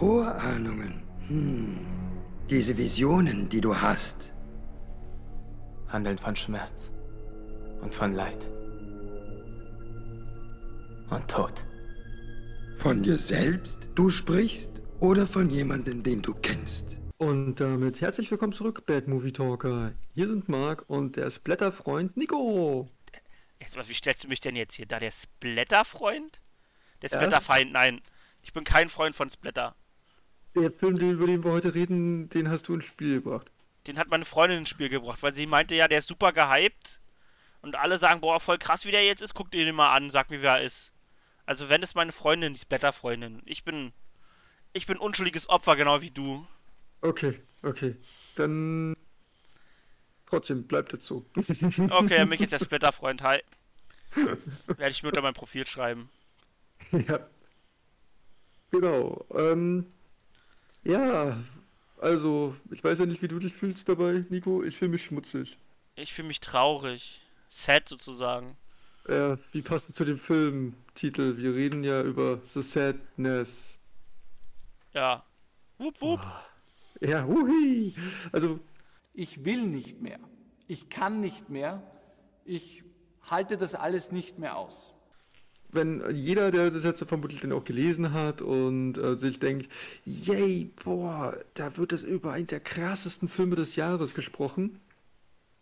Vorahnungen. Hm. Diese Visionen, die du hast. Handeln von Schmerz und von Leid. Und Tod. Von dir selbst du sprichst oder von jemandem, den du kennst? Und damit herzlich willkommen zurück, Bad Movie Talker. Hier sind Marc und der Splatterfreund Nico. Jetzt, was, wie stellst du mich denn jetzt hier da? Der Splatterfreund? Der Ja? Splatterfeind? Nein. Ich bin kein Freund von Splatter. Der Film, den- über den wir heute reden, den hast du ins Spiel gebracht. Den hat meine Freundin ins Spiel gebracht, weil sie meinte, ja, der ist super gehypt. Und alle sagen, boah, voll krass, wie der jetzt ist. Guck dir den mal an, sag mir, wer er ist. Also, wenn es meine Freundin, die Splatterfreundin. Ich bin. Ich bin unschuldiges Opfer, genau wie du. Okay, okay. Dann. Trotzdem, bleibt jetzt so. Okay, mich ist der Splatterfreund, hi. Werde ich mir unter mein Profil schreiben. ja. Genau. Ähm. Ja. Also, ich weiß ja nicht, wie du dich fühlst dabei, Nico. Ich fühle mich schmutzig. Ich fühle mich traurig. Sad sozusagen. Ja, wie passend zu dem Filmtitel. Wir reden ja über The Sadness. Ja. Wupp, wupp. Ja, hui. Also, Ich will nicht mehr. Ich kann nicht mehr. Ich halte das alles nicht mehr aus. Wenn jeder, der das jetzt vermutlich dann auch gelesen hat und äh, sich denkt, yay, boah, da wird es über einen der krassesten Filme des Jahres gesprochen.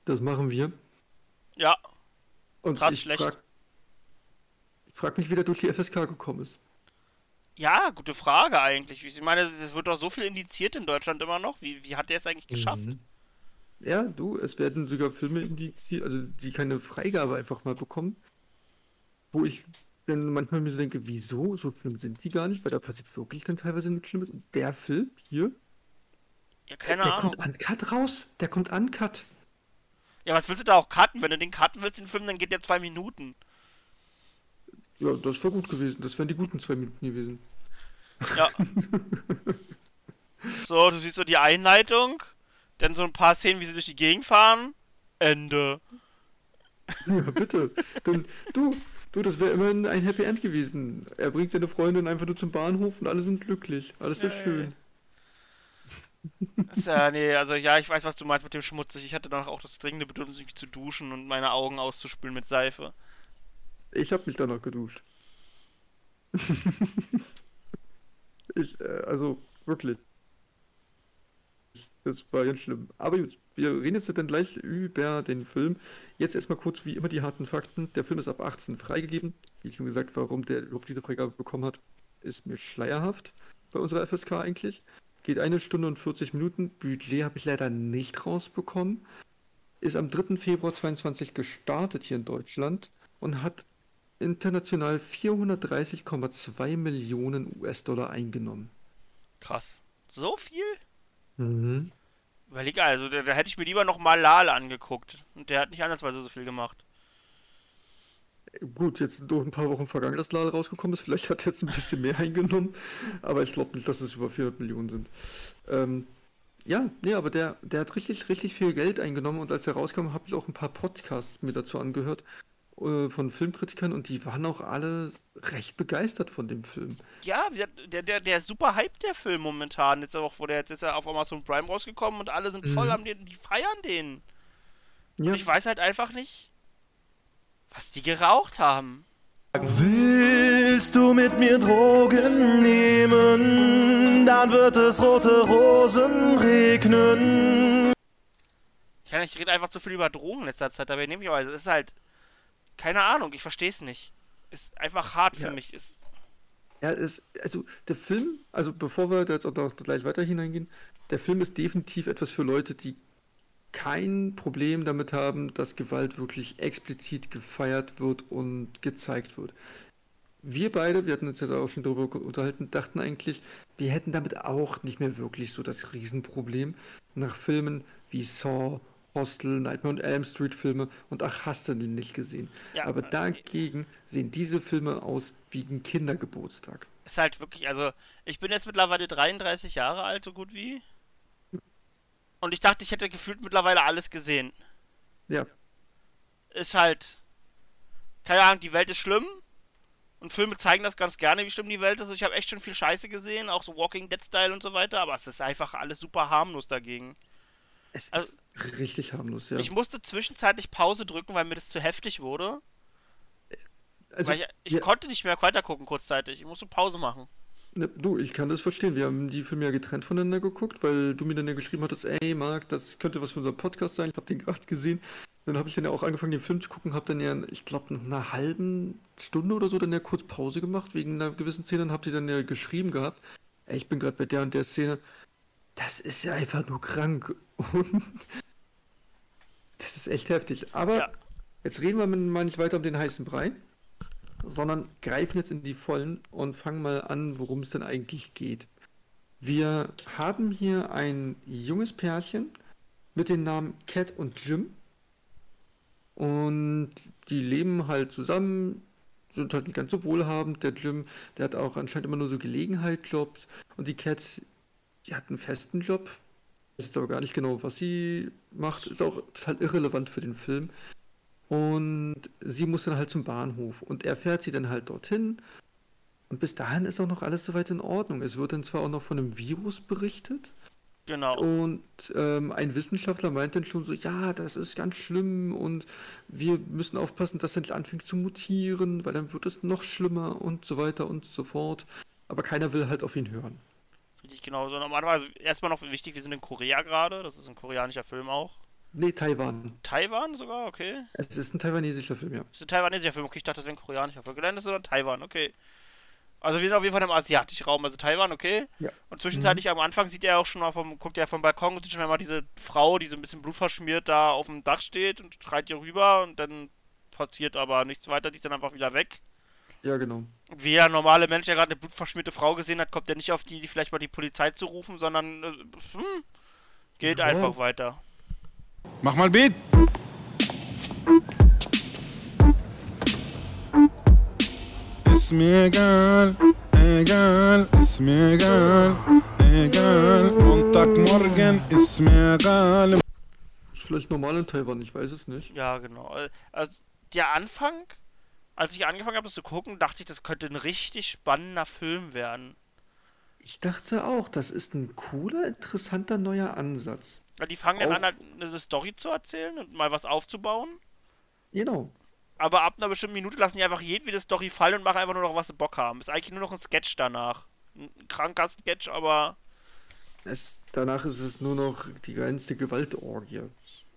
Das machen wir. Ja. Und Krass ich schlecht. frag, ich frag mich, wie der durch die FSK gekommen ist. Ja, gute Frage eigentlich. Ich meine, es wird doch so viel indiziert in Deutschland immer noch. Wie, wie hat der es eigentlich geschafft? Mhm. Ja, du, es werden sogar Filme indiziert, also die keine Freigabe einfach mal bekommen, wo ich dann manchmal mir so denke, wieso? So schlimm sind die gar nicht, weil da passiert wirklich dann teilweise nichts Schlimmes. Und der Film hier, Ja, keine der Ahnung. kommt uncut raus. Der kommt uncut. Ja, was willst du da auch cutten? Wenn du den cutten willst, den Film, dann geht der zwei Minuten. Ja, das wäre gut gewesen. Das wären die guten zwei Minuten gewesen. Ja. so, du siehst so die Einleitung, dann so ein paar Szenen, wie sie durch die Gegend fahren. Ende. Ja, bitte. Dann, du, du, das wäre immerhin ein Happy End gewesen. Er bringt seine Freundin einfach nur zum Bahnhof und alle sind glücklich. Alles ist Ja, schön. Ist ja, nee, also ja, ich weiß, was du meinst mit dem schmutzig. Ich hatte danach auch das dringende Bedürfnis, mich zu duschen und meine Augen auszuspülen mit Seife. Ich habe mich danach geduscht. ich, äh, also, wirklich. Das war ganz schlimm. Aber gut, wir reden jetzt dann gleich über den Film. Jetzt erstmal kurz wie immer die harten Fakten. Der Film ist ab 18 freigegeben. Wie schon gesagt, warum der überhaupt diese Freigabe bekommen hat, ist mir schleierhaft bei unserer FSK eigentlich. Geht eine Stunde und 40 Minuten. Budget habe ich leider nicht rausbekommen. Ist am 3. Februar 22 gestartet hier in Deutschland und hat international 430,2 Millionen US-Dollar eingenommen. Krass. So viel? Mhm. Überleg, also, da, da hätte ich mir lieber noch mal Lal angeguckt. Und der hat nicht ansatzweise so viel gemacht. Gut, jetzt sind doch ein paar Wochen vergangen, dass Lal rausgekommen ist. Vielleicht hat er jetzt ein bisschen mehr eingenommen, aber ich glaube nicht, dass es über 400 Millionen sind. Ähm, ja, nee, aber der, der hat richtig, richtig viel Geld eingenommen und als er rauskam, habe ich auch ein paar Podcasts mir dazu angehört äh, von Filmkritikern und die waren auch alle recht begeistert von dem Film. Ja, der, der, der ist super hype, der Film momentan. Jetzt auch, wo der jetzt ist er auf Amazon Prime rausgekommen und alle sind voll Mhm. am den, die feiern den. Ja, Und ich weiß halt einfach nicht, was die geraucht haben. Willst du mit mir Drogen nehmen? Dann wird es rote Rosen regnen. Ich, ich rede einfach zu viel über Drogen in letzter Zeit, dabei nehme ich aber, es ist halt, keine Ahnung, ich verstehe es nicht. Ist einfach hart für Ja. mich. Ist, Ja, es, also der Film, also bevor wir da jetzt auch noch gleich weiter hineingehen, der Film ist definitiv etwas für Leute, die kein Problem damit haben, dass Gewalt wirklich explizit gefeiert wird und gezeigt wird. Wir beide, wir hatten uns jetzt auch schon darüber unterhalten, dachten eigentlich, wir hätten damit auch nicht mehr wirklich so das Riesenproblem nach Filmen wie Saw, Hostel, Nightmare on Elm Street Filme und ach, hast du den nicht gesehen. Ja, Aber dagegen sehen diese Filme aus wie ein Kindergeburtstag. ist halt wirklich, also, ich bin jetzt mittlerweile 33 Jahre alt, so gut wie. Und ich dachte, ich hätte gefühlt mittlerweile alles gesehen. Ja, Ist halt, keine Ahnung, die Welt ist schlimm. Und Filme zeigen das ganz gerne, wie schlimm die Welt ist. Ich habe echt schon viel Scheiße gesehen, auch so Walking Dead Style und so weiter, aber es ist einfach alles super harmlos dagegen. Es Also- ist richtig harmlos, ja. Ich musste zwischenzeitlich Pause drücken, weil mir das zu heftig wurde. also, ich, ich wir- konnte nicht mehr weiter gucken kurzzeitig. Ich musste Pause machen. Ne, du, ich kann das verstehen. Wir haben die Filme ja getrennt voneinander geguckt, weil du mir dann ja geschrieben hattest, ey Marc, das könnte was für unser Podcast sein. Ich habe den gerade gesehen. Dann habe ich dann ja auch angefangen, den Film zu gucken, habe dann ja, ich glaube, nach einer halben Stunde oder so dann ja kurz Pause gemacht wegen einer gewissen Szene und habe die dann ja geschrieben gehabt, ey, ich bin gerade bei der und der Szene. Das ist ja einfach nur krank und das ist echt heftig. Aber Ja. jetzt reden wir mal nicht weiter um den heißen Brei sondern greifen jetzt in die Vollen und fangen mal an, worum es denn eigentlich geht. Wir haben hier ein junges Pärchen mit den Namen Cat und Jim. Und die leben halt zusammen, sind halt nicht ganz so wohlhabend. Der Jim, der hat auch anscheinend immer nur so Gelegenheitsjobs. Und die Cat, die hat einen festen Job. Ist aber gar nicht genau, was sie macht. Ist auch total irrelevant für den Film. Und sie muss dann halt zum Bahnhof und er fährt sie dann halt dorthin. Und bis dahin ist auch noch alles soweit in Ordnung. Es wird dann zwar auch noch von einem Virus berichtet Genau. und ähm, ein Wissenschaftler meint dann schon so, ja, das ist ganz schlimm und wir müssen aufpassen, dass er nicht anfängt zu mutieren, weil dann wird es noch schlimmer und so weiter und so fort. Aber keiner will halt auf ihn hören. Richtig genau. So, normalerweise erstmal noch wichtig, wir sind in Korea gerade. Das ist ein koreanischer Film auch. Nee, Taiwan. Taiwan sogar, okay. Es ist ein taiwanesischer Film, ja. Das ist ein taiwanesischer Film. Okay, ich dachte, das wäre ein koreanischer Film. Nein, das ist Taiwan, okay. Also wir sind auf jeden Fall im asiatischen Raum, also Taiwan, okay. Ja. Und zwischenzeitlich am Anfang sieht er auch schon mal vom, guckt er vom Balkon und sieht schon einmal diese Frau, die so ein bisschen blutverschmiert da auf dem Dach steht und schreit ihr rüber und dann passiert aber nichts weiter, die ist dann einfach wieder weg. Ja, genau. Wie der normale Mensch, der gerade eine blutverschmierte Frau gesehen hat, kommt er nicht auf die Idee, vielleicht mal die Polizei zu rufen, sondern äh, hm, geht Ja. einfach weiter. Mach mal Beat. Ist mir egal, egal, ist mir egal, egal. Montagmorgen ist mir egal. Ist vielleicht normal in Taiwan, ich weiß es nicht. Ja, genau. Äh, Also der Anfang, als ich angefangen habe, das zu gucken, dachte ich, das könnte ein richtig spannender Film werden. Ich dachte auch, das ist ein cooler, interessanter neuer Ansatz. Weil die fangen dann Auch- an, halt eine Story zu erzählen und mal was aufzubauen. Genau. Aber ab einer bestimmten Minute lassen die einfach jedwede Story fallen und machen einfach nur noch, was sie Bock haben. Ist eigentlich nur noch ein Sketch danach. Ein kranker Sketch, aber. Es, danach ist es nur noch die reinste Gewaltorgie.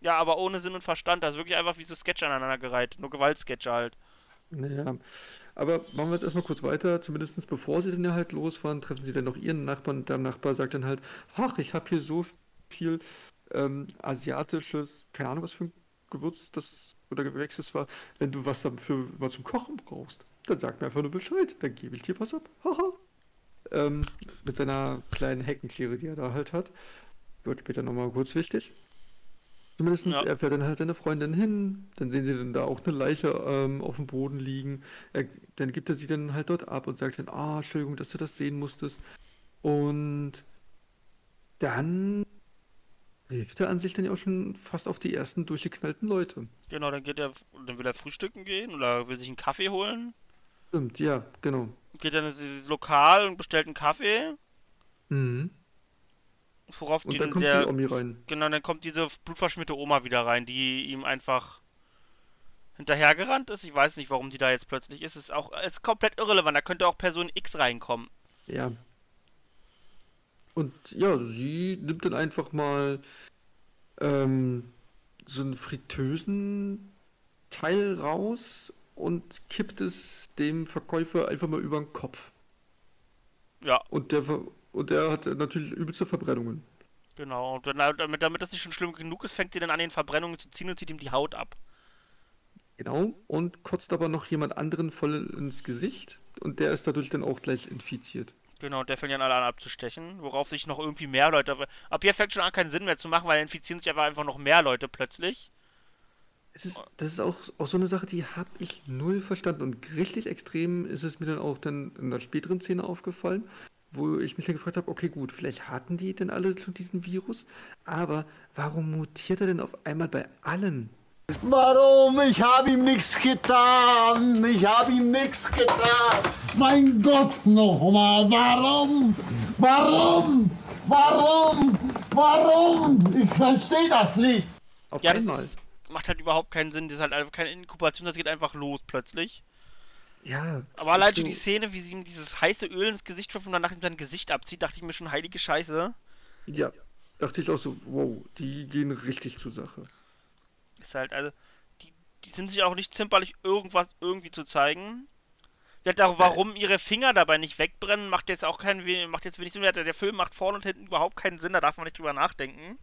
Ja, aber ohne Sinn und Verstand. Das ist wirklich einfach wie so Sketch aneinandergereiht. Nur Gewaltsketche halt. Naja, aber machen wir jetzt erstmal kurz weiter. Zumindest bevor sie dann ja halt losfahren, treffen sie dann noch ihren Nachbarn. Und der Nachbar sagt dann halt, ach, ich habe hier so viel ähm, asiatisches, keine Ahnung, was für ein Gewürz das oder Gewächs es war. Wenn du was dafür mal zum Kochen brauchst, dann sag mir einfach nur Bescheid, dann gebe ich dir was ab. Haha. ähm, mit seiner kleinen Heckenkehre, die er da halt hat. Wird später nochmal kurz wichtig. Zumindest Ja. er fährt dann halt seine Freundin hin, dann sehen sie dann da auch eine Leiche ähm, auf dem Boden liegen. Er, dann gibt er sie dann halt dort ab und sagt dann, ah, Entschuldigung, dass du das sehen musstest. Und dann hilft er an sich dann ja auch schon fast auf die ersten durchgeknallten Leute. Genau, dann geht er, dann will er frühstücken gehen oder will sich einen Kaffee holen. Stimmt, ja, genau. Geht dann in dieses Lokal und bestellt einen Kaffee. Mhm. Worauf Und die, dann kommt der, die Omi rein. Genau, dann kommt diese blutverschmierte Oma wieder rein, die ihm einfach hinterhergerannt ist. Ich weiß nicht, warum die da jetzt plötzlich ist. Ist auch ist komplett irrelevant. Da könnte auch Person X reinkommen. Ja. Und ja, sie nimmt dann einfach mal ähm, so einen fritösen Teil raus und kippt es dem Verkäufer einfach mal über den Kopf. Ja, Und der, und der hat natürlich übelste Verbrennungen. genau. Und dann, damit, damit das nicht schon schlimm genug ist, fängt sie dann an, den Verbrennungen zu ziehen und zieht ihm die Haut ab. Genau. Und kotzt aber noch jemand anderen voll ins Gesicht. Und der ist dadurch dann auch gleich infiziert. Genau, der fängt dann alle an abzustechen, worauf sich noch irgendwie mehr Leute. Ab hier fängt schon an, keinen Sinn mehr zu machen, weil infizieren sich aber einfach noch mehr Leute plötzlich. Es ist, das ist auch, auch so eine Sache, die habe ich null verstanden. Und richtig extrem ist es mir dann auch dann in der späteren Szene aufgefallen, wo ich mich dann gefragt habe, okay gut, vielleicht hatten die denn alle schon diesen Virus, aber warum mutiert er denn auf einmal bei allen? Warum? Ich habe ihm nichts getan. Ich habe ihm nichts getan. Mein Gott nochmal. Warum? Warum? Warum? Warum? Ich verstehe das nicht. Auf Ja, das einmal. ist, macht halt überhaupt keinen Sinn. Das ist halt einfach keine Inkubation, das geht einfach los plötzlich. Ja. das Aber allein schon so- die Szene, wie sie ihm dieses heiße Öl ins Gesicht wirft und danach ihm sein Gesicht abzieht, dachte ich mir schon, heilige Scheiße. Ja, dachte ich auch so, wow, die gehen richtig zur Sache. Ist halt, also, die, die sind sich auch nicht zimperlich, irgendwas irgendwie zu zeigen. Ja, da, warum ihre Finger dabei nicht wegbrennen, macht jetzt auch keinen, macht jetzt wenig Sinn. Der der Film macht vorne und hinten überhaupt keinen Sinn, da darf man nicht drüber nachdenken.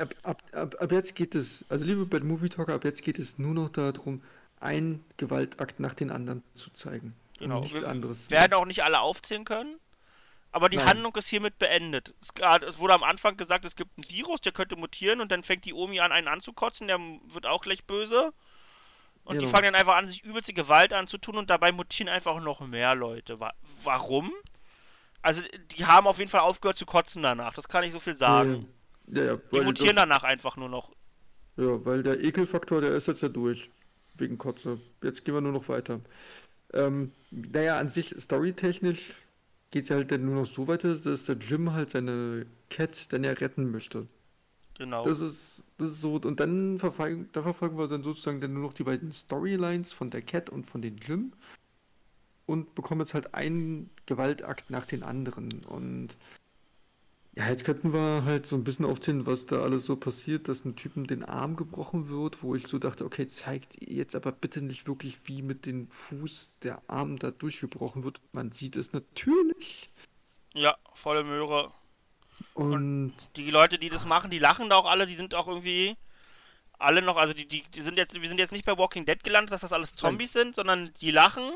Ab, ab, ab, ab jetzt geht es, also liebe Bad Movie Talker, ab jetzt geht es nur noch darum, einen Gewaltakt nach den anderen zu zeigen. Genau. Und nichts Wir anderes. werden auch nicht alle aufzählen können. Aber die Nein. Handlung ist hiermit beendet. Es, wurde am Anfang gesagt, es gibt einen Virus, der könnte mutieren und dann fängt die Omi an, einen anzukotzen, der wird auch gleich böse. Und die Genau. fangen dann einfach an, sich übelste Gewalt anzutun und dabei mutieren einfach noch mehr Leute. Wa warum? Also, die haben auf jeden Fall aufgehört zu kotzen danach, das kann ich so viel sagen. Ja, ja, Die weil, mutieren danach einfach nur noch. ja, weil der Ekelfaktor, der ist jetzt ja durch. Wegen Kotze. Jetzt gehen wir nur noch weiter. Ähm, naja, an sich, storytechnisch geht es ja halt dann nur noch so weiter, dass der Jim halt seine Cat dann ja retten möchte. Genau. Das ist, das ist so, und dann verfolgen, da verfolgen wir dann sozusagen dann nur noch die beiden Storylines von der Cat und von den Jim und bekommen jetzt halt einen Gewaltakt nach den anderen. Und ja, jetzt könnten wir halt so ein bisschen aufzählen, was da alles so passiert, dass ein Typen den Arm gebrochen wird, wo ich so dachte, okay, zeigt jetzt aber bitte nicht wirklich, wie mit dem Fuß der Arm da durchgebrochen wird. Man sieht es natürlich. ja, volle Möhre. Und die Leute, die das machen, die lachen da auch alle, die sind auch irgendwie alle noch, also die, die, die sind jetzt, wir sind jetzt nicht bei Walking Dead gelandet, dass das alles Zombies sind, sondern die lachen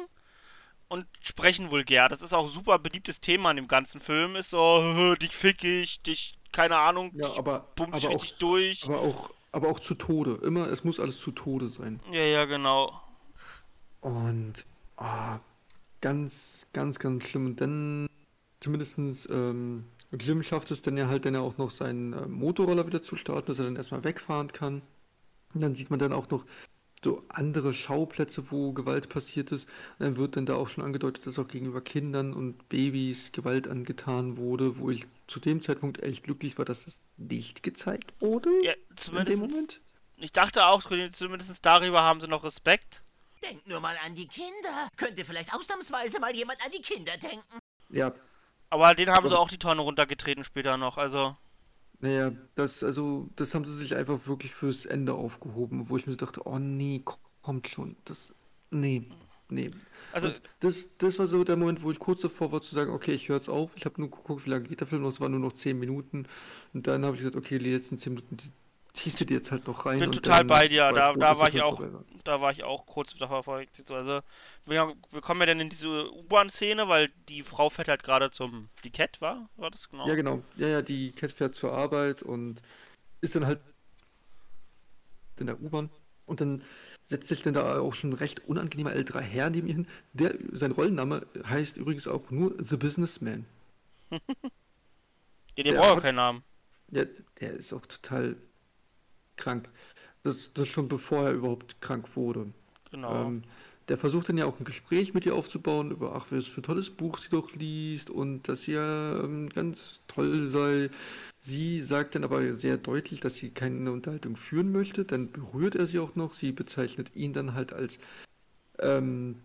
und sprechen vulgär. Das ist auch ein super beliebtes Thema in dem ganzen Film, ist so, dich fick ich, dich, keine Ahnung, ja, dich aber, bump ich aber, richtig auch, durch. aber auch aber auch zu Tode. Immer, es muss alles zu Tode sein. Ja, ja, genau. Und ah, ganz, ganz, ganz schlimm. Und dann zumindestens ähm, Jim schafft es dann ja halt dann ja auch noch seinen äh, Motorroller wieder zu starten, dass er dann erstmal wegfahren kann. Und dann sieht man dann auch noch so andere Schauplätze, wo Gewalt passiert ist. Und dann wird dann da auch schon angedeutet, dass auch gegenüber Kindern und Babys Gewalt angetan wurde, wo ich zu dem Zeitpunkt echt glücklich war, dass das nicht gezeigt wurde. Ja, in dem zumindest, Moment. ich dachte auch, zumindest darüber haben sie noch Respekt. Denkt nur mal an die Kinder. Könnte vielleicht ausnahmsweise mal jemand an die Kinder denken. Ja, Aber den haben sie Aber- auch die Tonne runtergetreten später noch, also. Naja, das, also, das haben sie sich einfach wirklich fürs Ende aufgehoben, wo ich mir dachte, oh nee, ko- kommt schon. Das, nee, nee. Also- Und das, das war so der Moment, wo ich kurz davor war zu sagen, okay, ich höre jetzt auf. Ich habe nur geguckt, wie lange geht der Film noch, es waren nur noch 10 Minuten. Und dann habe ich gesagt, okay, die letzten 10 Minuten, die ziehst du dir jetzt halt noch rein. bin und total bei dir. Da, da war ich Film auch, vorbei da war ich auch kurz davor. Also wir, wir kommen ja dann in diese U-Bahn-Szene, weil die Frau fährt halt gerade zum die Cat war, war das genau? Ja, genau. Ja, ja, die Cat fährt zur Arbeit und ist dann halt in der U-Bahn. Und dann setzt sich dann da auch schon ein recht unangenehmer älterer Herr neben ihr hin. Der, sein Rollenname heißt übrigens auch nur The Businessman. Ja, der der braucht auch keinen Namen. Ja, der ist auch total krank. Das, das schon bevor er überhaupt krank wurde. Genau. Ähm, der versucht dann ja auch ein Gespräch mit ihr aufzubauen über, ach, was für ein tolles Buch sie doch liest und dass sie ja ähm, ganz toll sei. Sie sagt dann aber sehr deutlich, dass sie keine Unterhaltung führen möchte. Dann berührt er sie auch noch. Sie bezeichnet ihn dann halt als, ähm,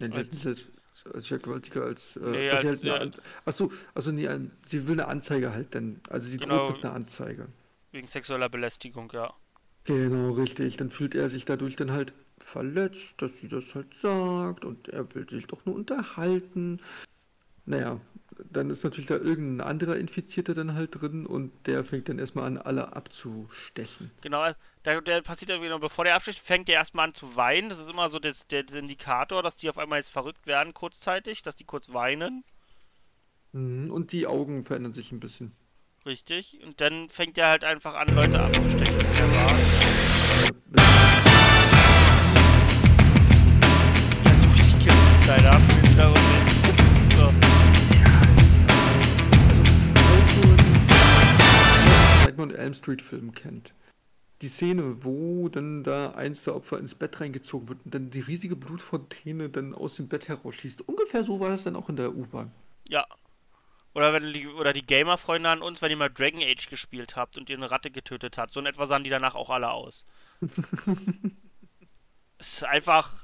Als- als, als, Vergewaltiger, als, äh, Nee, als, halt ja. An- ach so, also nee, sie will eine Anzeige halt dann, also sie Genau. droht mit einer Anzeige. Wegen sexueller Belästigung, ja. Genau, richtig. Dann fühlt er sich dadurch dann halt verletzt, dass sie das halt sagt und er will sich doch nur unterhalten. Naja, dann ist natürlich da irgendein anderer Infizierter dann halt drin und der fängt dann erstmal an, alle abzustechen. Genau, der, der passiert ja wieder, bevor der absticht, fängt der erstmal an zu weinen. Das ist immer so das, der, der Indikator, dass die auf einmal jetzt verrückt werden kurzzeitig, dass die kurz weinen. Mhm, Und die Augen verändern sich ein bisschen. Richtig. Und dann fängt er halt einfach an, Leute abzustechen. der Bar. Ja, so richtig Killing-Style, da haben wir wiederum den. So. Also, falls man einen Elm Street Film kennt, die Szene, wo dann da eins der Opfer ins Bett reingezogen wird und dann die riesige Blutfontäne dann aus dem Bett herausschießt. Ungefähr so war das dann auch in der U-Bahn. Ja. Oder, wenn die, oder die Gamer-Freunde an uns, wenn ihr mal Dragon Age gespielt habt und ihr eine Ratte getötet habt. So in etwa sahen die danach auch alle aus. es ist einfach.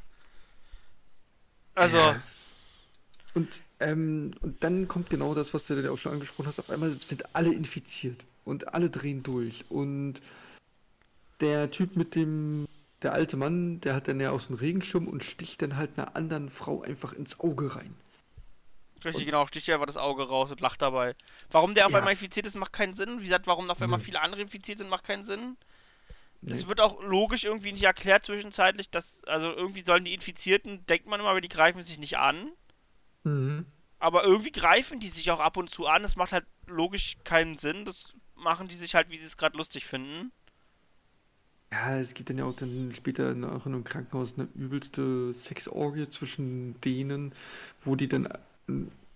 Also. Ja, es- und, ähm, und dann kommt genau das, was du ja auch schon angesprochen hast. Auf einmal sind alle infiziert und alle drehen durch. Und der Typ mit dem, der alte Mann, der hat dann ja auch so einen Regenschirm und sticht dann halt einer anderen Frau einfach ins Auge rein. Richtig, genau, sticht dir einfach das Auge raus und lacht dabei. Warum der auf Ja. einmal infiziert ist, macht keinen Sinn. Wie gesagt, warum auf einmal Nee. viele andere infiziert sind, macht keinen Sinn. Es Nee. wird auch logisch irgendwie nicht erklärt zwischenzeitlich, dass, also irgendwie sollen die Infizierten, denkt man immer, aber die greifen sich nicht an. Mhm. Aber irgendwie greifen die sich auch ab und zu an. Es macht halt logisch keinen Sinn. Das machen die sich halt, wie sie es gerade lustig finden. Ja, es gibt dann ja auch dann später nach in einem Krankenhaus eine übelste Sexorgie zwischen denen, wo die dann in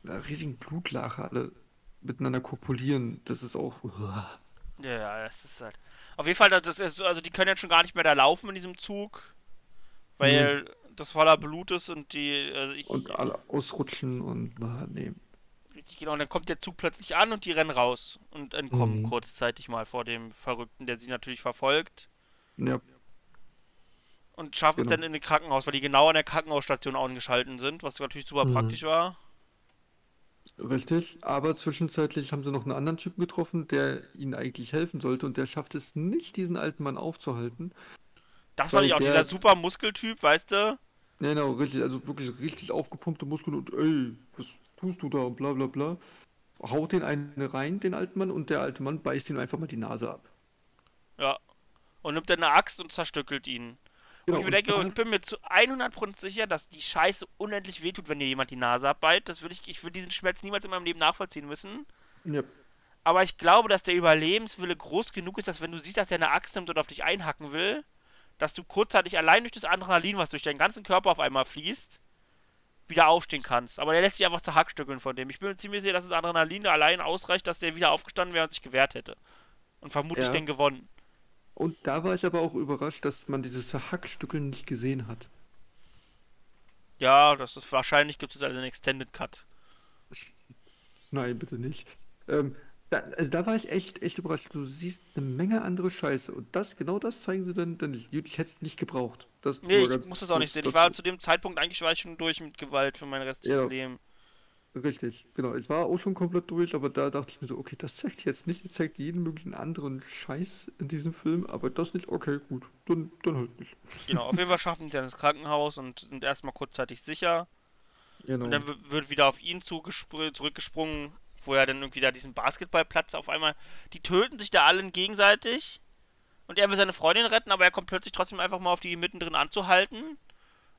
einer riesigen Blutlache alle miteinander kopulieren. Das ist auch. Ja, ja, es ist halt. Auf jeden Fall, das ist, also die können jetzt schon gar nicht mehr da laufen in diesem Zug. Weil das voller Blut ist und die. Also ich, Und alle ausrutschen und. ah, nee. Richtig, genau. Und dann kommt der Zug plötzlich an und die rennen raus und entkommen Mhm. kurzzeitig mal vor dem Verrückten, der sie natürlich verfolgt. Ja, Und schaffen es Genau. dann in ein Krankenhaus, weil die genau an der Krankenhausstation angeschalten sind, was natürlich super Mhm. praktisch war. Richtig. Aber zwischenzeitlich haben sie noch einen anderen Typen getroffen, der ihnen eigentlich helfen sollte und der schafft es nicht, diesen alten Mann aufzuhalten. Das war nicht auch der- dieser super Muskeltyp, weißt du? Ja, genau, richtig, also wirklich richtig aufgepumpte Muskeln und ey, was tust du da bla bla bla. Haut den einen rein, den alten Mann, und der alte Mann beißt ihm einfach mal die Nase ab. Ja. Und nimmt dann eine Axt und zerstückelt ihn. Genau, und ich mir und denke, ich bin mir zu 100% sicher, dass die Scheiße unendlich wehtut, wenn dir jemand die Nase abbeißt. Das würde ich, ich würde diesen Schmerz niemals in meinem Leben nachvollziehen müssen. Ja, Aber ich glaube, dass der Überlebenswille groß genug ist, dass wenn du siehst, dass der eine Axt nimmt und auf dich einhacken will, dass du kurzzeitig allein durch das Adrenalin, was durch deinen ganzen Körper auf einmal fließt, wieder aufstehen kannst. Aber der lässt sich einfach zerhackstückeln von dem. Ich bin mir ziemlich sicher, dass das Adrenalin allein ausreicht, dass der wieder aufgestanden wäre und sich gewehrt hätte. Und vermutlich Ja. den gewonnen. Und da war ich aber auch überrascht, dass man dieses Hackstückeln nicht gesehen hat. Ja, das ist wahrscheinlich gibt es also einen Extended Cut. Nein, bitte nicht. Ähm, da, also da war ich echt, echt überrascht. Du siehst eine Menge andere Scheiße. Und das, genau das zeigen sie dann, dann nicht. Ich hätte es nicht gebraucht. Das Nee, ich muss das auch nicht sehen. Ich war zu dem Zeitpunkt eigentlich war ich schon durch mit Gewalt für mein restliches Ja. Leben. Richtig, genau. Ich war auch schon komplett durch, aber da dachte ich mir so, okay, das zeigt jetzt nicht, das zeigt jeden möglichen anderen Scheiß in diesem Film, aber das nicht, okay, gut, dann, dann halt nicht. Genau, auf jeden Fall schaffen sie dann ins Krankenhaus und sind erstmal kurzzeitig sicher. Genau. Und dann wird wieder auf ihn zurückgesprungen, wo er dann irgendwie da diesen Basketballplatz auf einmal. Die töten sich da alle gegenseitig. Und er will seine Freundin retten, aber er kommt plötzlich trotzdem einfach mal auf die mittendrin anzuhalten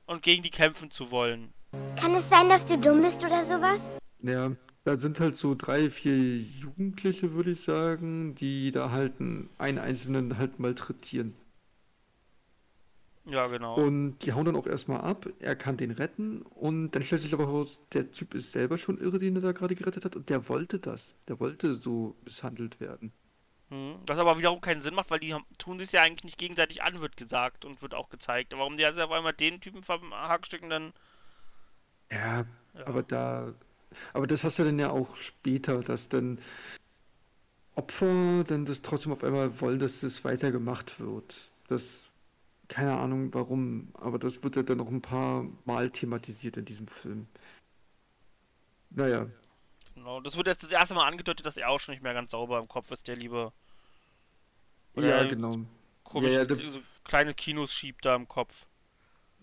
und gegen die kämpfen zu wollen. Kann es sein, dass du dumm bist oder sowas? Ja, da sind halt so drei, vier Jugendliche, würde ich sagen, die da halt einen, Einzelnen halt malträtieren. Ja, genau. Und die hauen dann auch erstmal ab, er kann den retten und dann stellt sich aber heraus, der Typ ist selber schon irre, den er da gerade gerettet hat und der wollte das. Der wollte so misshandelt werden. Mhm. Was aber wiederum keinen Sinn macht, weil die tun sich ja eigentlich nicht gegenseitig an, wird gesagt und wird auch gezeigt. Warum die also auf einmal den Typen verhackstücken, dann. Ja, aber da, aber das hast du dann ja auch später, dass dann Opfer dann das trotzdem auf einmal wollen, dass das weitergemacht wird. Das, keine Ahnung warum, aber das wird ja dann noch ein paar Mal thematisiert in diesem Film. Naja, Genau. Das wird jetzt das erste Mal angedeutet, dass er auch schon nicht mehr ganz sauber im Kopf ist, der liebe. Oder ja, genau. Komisch, Ja, ja, der- so kleine Kinos schiebt da im Kopf.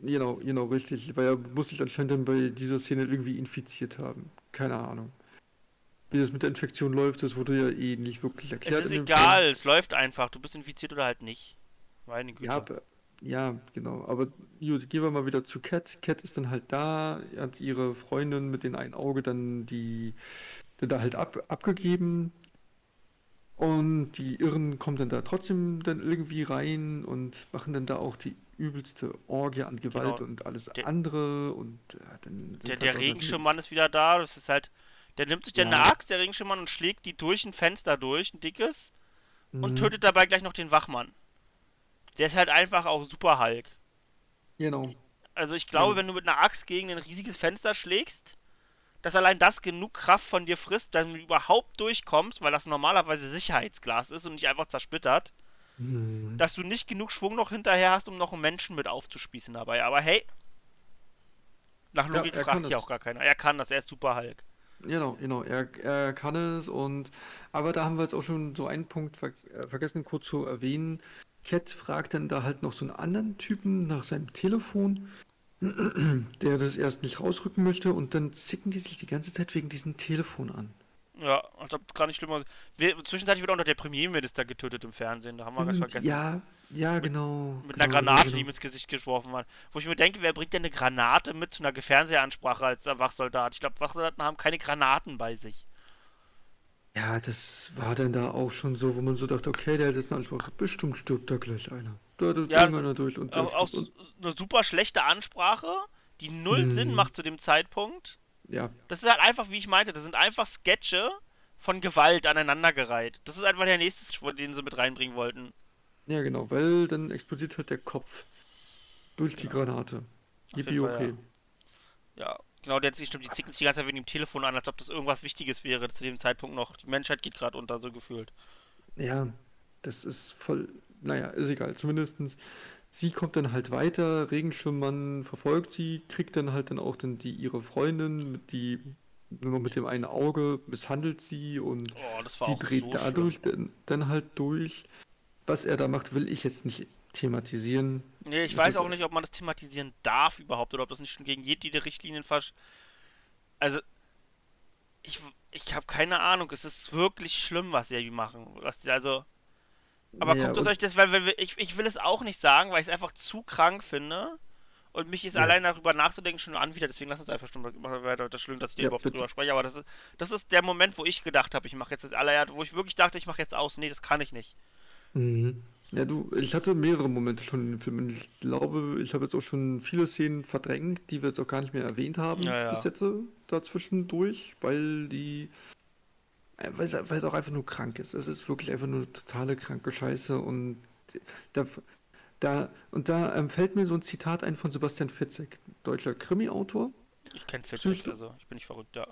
Genau, genau, richtig. Weil er muss sich anscheinend dann bei dieser Szene irgendwie infiziert haben. Keine Ahnung. Wie das mit der Infektion läuft, das wurde ja eh nicht wirklich erklärt. es ist egal, es läuft einfach. Du bist infiziert oder halt nicht. Meine Güte. Ja, aber, ja, genau. Aber gut, gehen wir mal wieder zu Cat. Cat ist dann halt da, hat ihre Freundin mit dem einen Auge dann die dann da halt ab, abgegeben. Und die Irren kommen dann da trotzdem dann irgendwie rein und machen dann da auch die übelste Orgie an Gewalt Genau. und alles Der- andere. Und ja, dann der halt der Regenschirmmann ist wieder da. Das ist halt. Der nimmt sich dann Ja. eine Axt, der Regenschirmmann, und schlägt die durch ein Fenster durch, ein dickes, und Mhm. tötet dabei gleich noch den Wachmann. Der ist halt einfach auch super Hulk. Genau. Also ich glaube, Ja. wenn du mit einer Axt gegen ein riesiges Fenster schlägst, dass allein das genug Kraft von dir frisst, dass du überhaupt durchkommst, weil das normalerweise Sicherheitsglas ist und nicht einfach zersplittert, Mhm. dass du nicht genug Schwung noch hinterher hast, um noch einen Menschen mit aufzuspießen dabei. Aber hey, nach Ja, Logik er fragt ja auch gar keiner. Er kann das, er ist super Hulk. Genau, genau, er, er kann es und aber da haben wir jetzt auch schon so einen Punkt ver äh, vergessen kurz zu erwähnen. Cat fragt dann da halt noch so einen anderen Typen nach seinem Telefon, der das erst nicht rausrücken möchte und dann zicken die sich die ganze Zeit wegen diesem Telefon an. Ja, ob es gar nicht schlimmer wir, Zwischenzeitlich wird auch noch der Premierminister getötet im Fernsehen, da haben wir ganz Und vergessen. ja, ja, genau. Mit genau, einer Granate, genau. die ihm ins Gesicht geworfen hat. Wo ich mir denke, wer bringt denn eine Granate mit zu einer Fernsehansprache als Wachsoldat? Ich glaube, Wachsoldaten haben keine Granaten bei sich. Ja, das war dann da auch schon so, wo man so dachte, okay, der hat jetzt eine Ansprache, bestimmt stirbt da gleich einer. Da, da Ja, da durch und auch, das auch und, eine super schlechte Ansprache, die null Mhm. Sinn macht zu dem Zeitpunkt. Ja, Das ist halt einfach, wie ich meinte, das sind einfach Sketche von Gewalt aneinandergereiht. Das ist einfach der nächste den sie mit reinbringen wollten. ja genau, weil dann explodiert halt der Kopf durch die Granate. Yippie, okay. Ja, genau, der stimmt, die zicken sich die ganze Zeit wegen dem Telefon an, als ob das irgendwas Wichtiges wäre zu dem Zeitpunkt noch. Die Menschheit geht gerade unter, so gefühlt. Ja, das ist voll, naja, ist egal. Zumindestens, sie kommt dann halt weiter, Regenschirmmann verfolgt sie, kriegt dann halt dann auch dann die ihre Freundin, die nur noch mit dem einen Auge misshandelt sie und Oh, das sie dreht so dadurch dann, dann halt durch. Was er da macht, will ich jetzt nicht thematisieren. Nee, ich Es weiß auch nicht, ob man das thematisieren darf überhaupt oder ob das nicht schon gegen jede Richtlinien versch... Also, ich, ich habe keine Ahnung. Es ist wirklich schlimm, was sie machen. Was die, also, aber Ja, guckt euch das, weil, weil ich, ich will es auch nicht sagen, weil ich es einfach zu krank finde. Und mich ist Ja. allein darüber nachzudenken schon an wieder. Deswegen lass uns einfach schon mal weiter. Das ist schlimm, dass ich dir Ja, überhaupt bitte. drüber spreche. Aber das ist, das ist der Moment, wo ich gedacht habe, ich mache jetzt das allererste, wo ich wirklich dachte, ich mache jetzt aus. Nee, das kann ich nicht. Mhm. Ja, du, ich hatte mehrere Momente schon in dem Film und ich glaube, ich habe jetzt auch schon viele Szenen verdrängt, die wir jetzt auch gar nicht mehr erwähnt haben Ja, bis jetzt äh, dazwischendurch, weil die, weil es, weil es auch einfach nur krank ist. Es ist wirklich einfach nur totale kranke Scheiße und da, da, und da ähm, fällt mir so ein Zitat ein von Sebastian Fitzek, deutscher Krimi-Autor. Ich kenne Fitzek, also ich bin nicht verrückt, ja.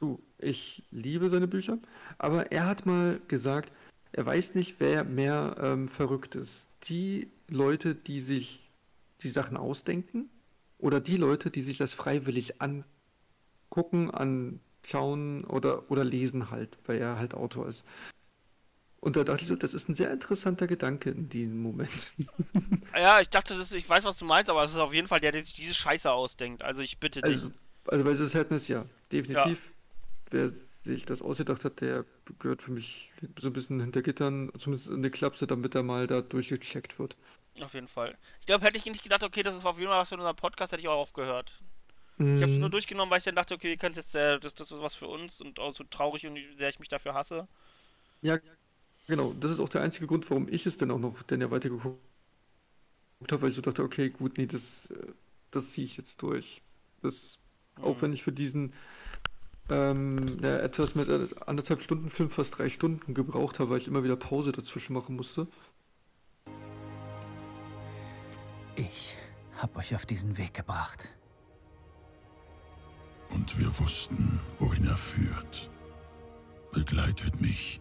Du, ich liebe seine Bücher, aber er hat mal gesagt, er weiß nicht, wer mehr ähm, verrückt ist. Die Leute, die sich die Sachen ausdenken oder die Leute, die sich das freiwillig angucken, anschauen oder, oder lesen halt, weil er halt Autor ist. Und da dachte ich so, das ist ein sehr interessanter Gedanke in diesem Moment. Ja, ich dachte, das, ich weiß, was du meinst, aber das ist auf jeden Fall der, der sich diese Scheiße ausdenkt. Also ich bitte dich. Also, also bei Sadness ja, definitiv. Wer sich das ausgedacht hat, der gehört für mich so ein bisschen hinter Gittern, zumindest in die Klapse, damit er mal da durchgecheckt wird. Auf jeden Fall. Ich glaube, hätte ich nicht gedacht, okay, das ist auf jeden Fall was für unseren Podcast, hätte ich auch aufgehört. Ich habe es Mhm. nur durchgenommen, weil ich dann dachte, okay, wir können jetzt, äh, das, das ist was für uns und auch so traurig und wie sehr ich mich dafür hasse. Ja, genau. Das ist auch der einzige Grund, warum ich es dann auch noch dann ja weitergeguckt habe, weil ich so dachte, okay, gut, nee, das, äh, das ziehe ich jetzt durch. Das, auch Mhm. wenn ich für diesen ähm, ja, etwas mit anderthalb Stunden Film fast drei Stunden gebraucht habe, weil ich immer wieder Pause dazwischen machen musste. Ich hab euch auf diesen Weg gebracht. Und wir wussten, wohin er führt. Begleitet mich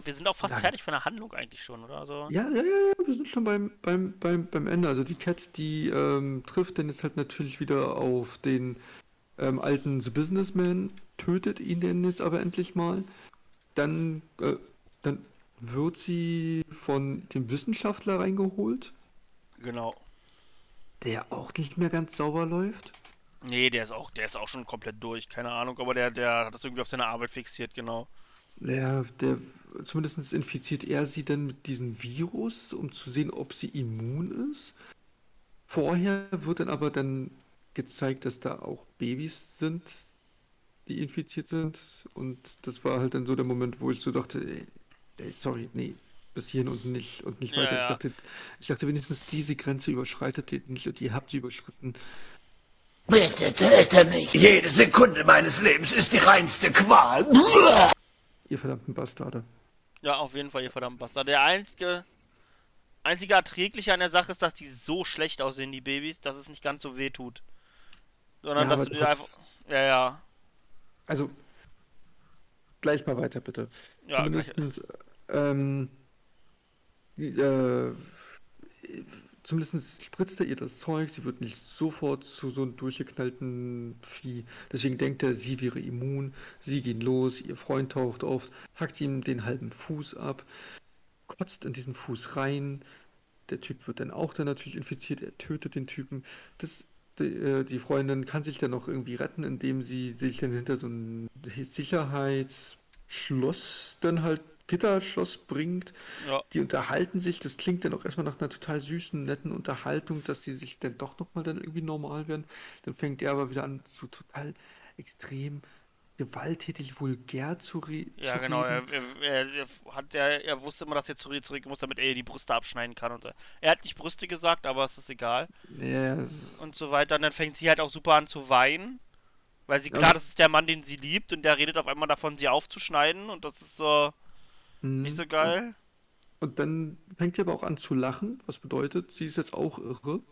glaube, wir sind auch fast Danke. fertig von der Handlung eigentlich schon, oder? So. Ja, ja, ja, ja, wir sind schon beim, beim, beim, beim Ende. Also die Cat, die ähm, trifft dann jetzt halt natürlich wieder auf den ähm, alten The Businessman, tötet ihn denn jetzt aber endlich mal. Dann, äh, dann wird sie von dem Wissenschaftler reingeholt, Genau. der auch nicht mehr ganz sauber läuft. Nee, der ist auch, der ist auch schon komplett durch, keine Ahnung, aber der, der hat das irgendwie auf seine Arbeit fixiert, genau. Ja, der, zumindest infiziert er sie dann mit diesem Virus, um zu sehen, ob sie immun ist. Vorher wird dann aber dann gezeigt, dass da auch Babys sind, die infiziert sind. Und das war halt dann so der Moment, wo ich so dachte, ey, ey sorry, nee, bis hierhin und nicht und nicht Ja, weiter. ja. Ich dachte, ich dachte wenigstens diese Grenze überschreitet ihr nicht und ihr habt sie überschritten. Bitte töte mich. Jede Sekunde meines Lebens ist die reinste Qual. Ihr verdammten Bastarde. Ja, auf jeden Fall, ihr verdammten Bastard. Der einzige, einzige Erträgliche an der Sache ist, dass die so schlecht aussehen, die Babys, dass es nicht ganz so weh tut. Sondern Ja, dass du dir einfach. Ja, ja. Also, gleich mal weiter, bitte. Ja, Zumindest, ähm, die, äh, zumindest spritzt er ihr das Zeug, sie wird nicht sofort zu so einem durchgeknallten Vieh. Deswegen denkt er, sie wäre immun. Sie gehen los, ihr Freund taucht auf, hackt ihm den halben Fuß ab, kotzt in diesen Fuß rein. Der Typ wird dann auch dann natürlich infiziert, er tötet den Typen. Das, die, äh, die Freundin kann sich dann noch irgendwie retten, indem sie sich dann hinter so ein Sicherheitsschloss dann halt Gitterschloss bringt. Ja. Die unterhalten sich, das klingt dann auch erstmal nach einer total süßen, netten Unterhaltung, dass sie sich dann doch nochmal dann irgendwie normal werden. Dann fängt er aber wieder an, so total extrem gewalttätig, vulgär zu, re Ja, zu genau. Er, reden. er, er, er, hat, er, er wusste immer, dass er zurück, zurück muss, damit er ihr die Brüste abschneiden kann. Und, äh, er hat nicht Brüste gesagt, aber es ist egal. Ja, es- Und so weiter. Und dann fängt sie halt auch super an zu weinen. Weil sie, Ja. klar, das ist der Mann, den sie liebt. Und der redet auf einmal davon, sie aufzuschneiden. Und das ist so Mhm. nicht so geil. Und dann fängt sie aber auch an zu lachen, was bedeutet, sie ist jetzt auch irre.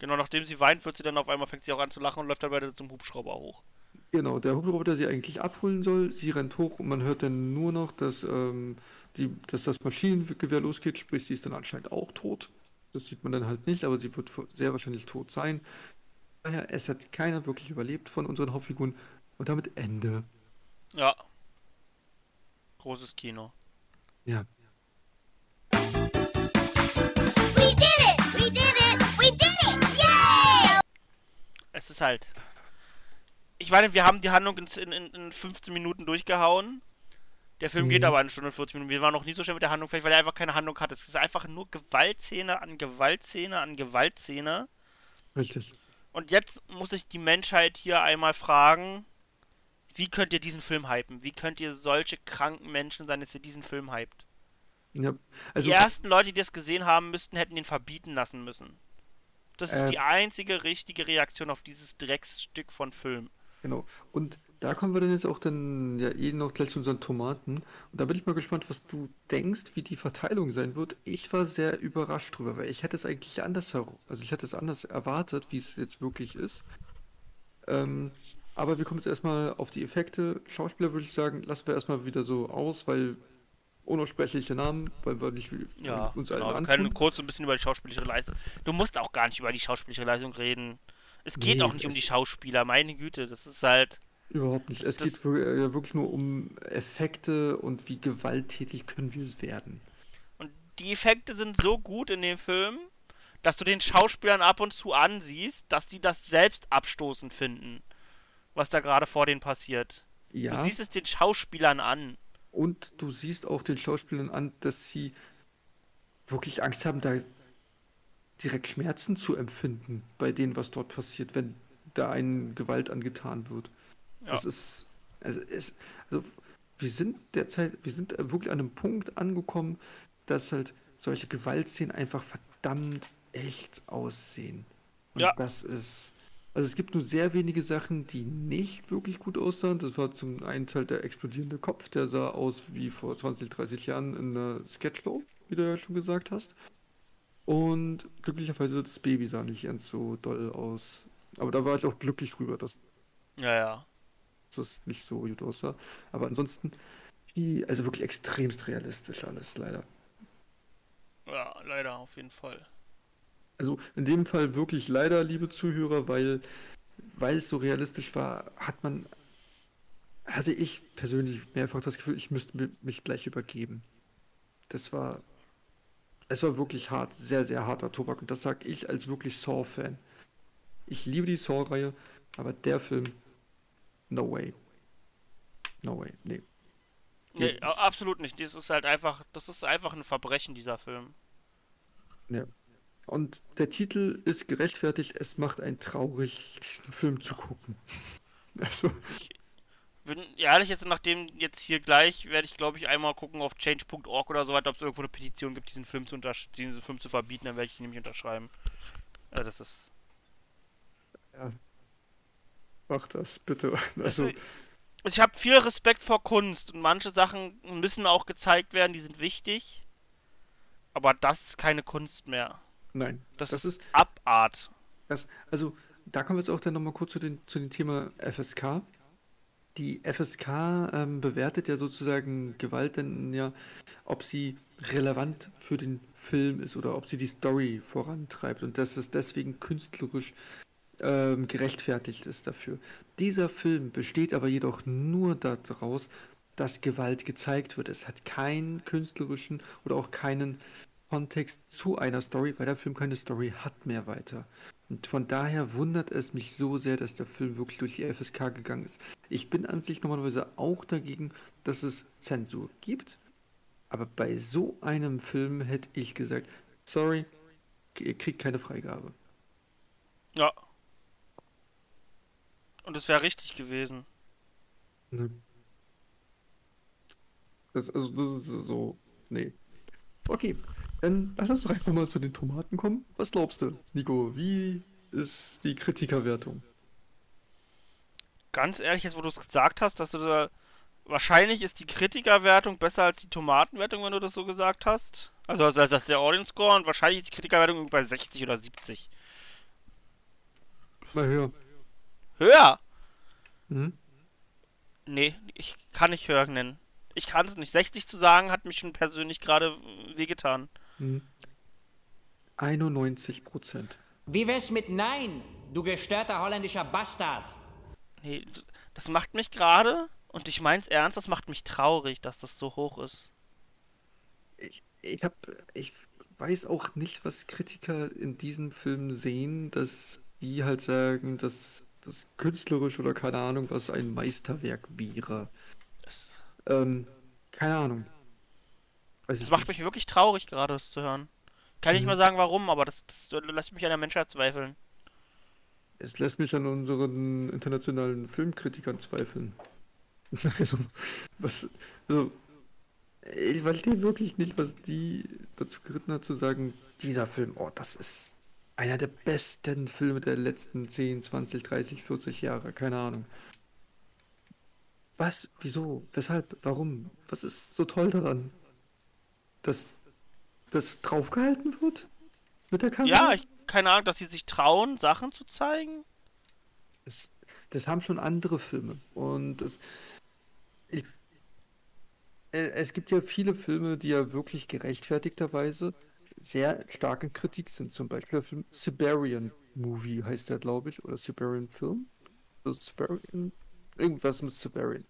Genau, nachdem sie weint, wird sie dann auf einmal, fängt sie auch an zu lachen und läuft dann weiter zum Hubschrauber hoch. Genau, der Hubschrauber, der sie eigentlich abholen soll, sie rennt hoch und man hört dann nur noch, dass, ähm, die, dass das Maschinengewehr losgeht, sprich, sie ist dann anscheinend auch tot. Das sieht man dann halt nicht, aber sie wird sehr wahrscheinlich tot sein. Daher, es hat keiner wirklich überlebt von unseren Hauptfiguren und damit Ende. Ja. Großes Kino. Ja. We did it! We did it! We did it! Yay! Es ist halt. Ich meine, wir haben die Handlung in, in, in 15 Minuten durchgehauen. Der Film geht Mhm. aber eine Stunde und 40 Minuten. Wir waren noch nie so schnell mit der Handlung fertig, weil er einfach keine Handlung hat. Es ist einfach nur Gewaltszene an Gewaltszene an Gewaltszene. Richtig. Und jetzt muss ich die Menschheit hier einmal fragen, wie könnt ihr diesen Film hypen? Wie könnt ihr solche kranken Menschen sein, dass ihr diesen Film hypt? Ja, also, die ersten Leute, die das gesehen haben müssten, hätten ihn verbieten lassen müssen. Das ist Äh. die einzige richtige Reaktion auf dieses Drecksstück von Film. genau. Und da kommen wir dann jetzt auch dann ja eh noch gleich zu unseren Tomaten. Und da bin ich mal gespannt, was du denkst, wie die Verteilung sein wird. Ich war sehr überrascht drüber, weil ich hätte es eigentlich anders herum, also ich hätte es anders erwartet, wie es jetzt wirklich ist. Ähm, aber wir kommen jetzt erstmal auf die Effekte. Schauspieler würde ich sagen, lassen wir erstmal wieder so aus, weil unaussprechliche Namen, weil wir nicht Ja, uns genau. Wir können kurz ein bisschen über die schauspielerische Leistung. Du musst auch gar nicht über die schauspielerische Leistung reden. Es geht Nee, auch nicht um die Schauspieler, meine Güte. Das ist halt. Überhaupt nicht. Es geht äh, wirklich nur um Effekte und wie gewalttätig können wir es werden. Und die Effekte sind so gut in dem Film, dass du den Schauspielern ab und zu ansiehst, dass die das selbst abstoßend finden, was da gerade vor denen passiert. Ja. Du siehst es den Schauspielern an. Und du siehst auch den Schauspielern an, dass sie wirklich Angst haben, da direkt Schmerzen zu empfinden bei denen, was dort passiert, wenn da einen Gewalt angetan wird. Das Ja. ist, also, es, also wir sind derzeit, wir sind wirklich an einem Punkt angekommen, dass halt solche Gewaltszenen einfach verdammt echt aussehen. Und Ja. das ist, also es gibt nur sehr wenige Sachen, die nicht wirklich gut aussahen. Das war zum einen Teil der explodierende Kopf, der sah aus wie vor 20, 30 Jahren in einer Sketchshow, wie du ja schon gesagt hast. Und glücklicherweise das Baby sah nicht ganz so doll aus. Aber da war ich auch glücklich drüber, dass Ja, ja. das nicht so gut aussah. Aber ansonsten, also wirklich extremst realistisch alles, leider. Ja, leider, auf jeden Fall. Also in dem Fall wirklich leider, liebe Zuhörer, weil, weil es so realistisch war, hat man, hatte ich persönlich mehrfach das Gefühl, ich müsste mi- mich gleich übergeben. Das war, es war wirklich hart, sehr, sehr harter Tobak. Und das sage ich als wirklich Saw-Fan. Ich liebe die Saw-Reihe, aber der Film, no way. No way, nee. Nee, a- absolut nicht. Das ist halt einfach, das ist einfach ein Verbrechen, dieser Film. Ja. Und der Titel ist gerechtfertigt, es macht einen traurig, diesen Film zu gucken. Also, Bin ehrlich, jetzt nachdem jetzt hier gleich werde ich glaube ich einmal gucken auf change.org oder so weiter, ob es irgendwo eine Petition gibt, diesen Film zu diesen Film zu verbieten, dann werde ich ihn nämlich unterschreiben. Ja, das ist. Ja. Mach das, bitte. Also ich habe viel Respekt vor Kunst und manche Sachen müssen auch gezeigt werden, die sind wichtig. Aber das ist keine Kunst mehr. Nein. Das, das ist ist. Abart. Das, also, da kommen wir jetzt auch dann nochmal kurz zu, den, zu dem Thema FSK. Die FSK ähm, bewertet ja sozusagen Gewalt dann ja, ob sie relevant für den Film ist oder ob sie die Story vorantreibt und dass es deswegen künstlerisch ähm, gerechtfertigt ist dafür. Dieser Film besteht aber jedoch nur daraus, dass Gewalt gezeigt wird. Es hat keinen künstlerischen oder auch keinen Kontext zu einer Story, weil der Film keine Story hat mehr weiter. Und von daher wundert es mich so sehr, dass der Film wirklich durch die FSK gegangen ist. Ich bin an sich normalerweise auch dagegen, dass es Zensur gibt. Aber bei so einem Film hätte ich gesagt, sorry, ihr kriegt keine Freigabe. Ja. Und es wäre richtig gewesen. Ne. Das, also, das ist so. Nee. Okay, dann lass uns doch einfach mal zu den Tomaten kommen. Was glaubst du, Nico? Wie ist die Kritikerwertung? Ganz ehrlich, jetzt wo du es gesagt hast, dass du da. Wahrscheinlich ist die Kritikerwertung besser als die Tomatenwertung, wenn du das so gesagt hast. Also, also das ist der Audience Score und wahrscheinlich ist die Kritikerwertung bei 60 oder 70. Mal höher. Höher? Mhm. Nee, ich kann nicht höher nennen. Ich kann es nicht. 60 zu sagen, hat mich schon persönlich gerade wehgetan. Mhm. 91 Prozent. Wie wär's mit Nein, du gestörter holländischer Bastard? Nee, das macht mich gerade, und ich mein's ernst, das macht mich traurig, dass das so hoch ist. Ich, ich hab, ich weiß auch nicht, was Kritiker in diesem Film sehen, dass die halt sagen, dass das künstlerisch oder keine Ahnung, was ein Meisterwerk wäre. Ähm, keine Ahnung. Weiß Das ich macht nicht. mich wirklich traurig gerade, das zu hören. Kann ich nicht Mhm. mal sagen, warum, aber das, das lässt mich an der Menschheit zweifeln. Es lässt mich an unseren internationalen Filmkritikern zweifeln. Also, was, also, ich verstehe wirklich nicht, was die dazu geritten hat, zu sagen, dieser Film, oh, das ist einer der besten Filme der letzten 10, 20, 30, 40 Jahre, keine Ahnung. Was? Wieso? Weshalb? Warum? Was ist so toll daran? Dass das draufgehalten wird? Mit der Kamera? Ja, ich, keine Ahnung, dass sie sich trauen, Sachen zu zeigen. Das, das haben schon andere Filme. Und das, ich, äh, es gibt ja viele Filme, die ja wirklich gerechtfertigterweise sehr stark in Kritik sind. Zum Beispiel der Film Siberian Movie heißt der, glaube ich, oder Siberian Film. Also Siberian, irgendwas mit Siberian.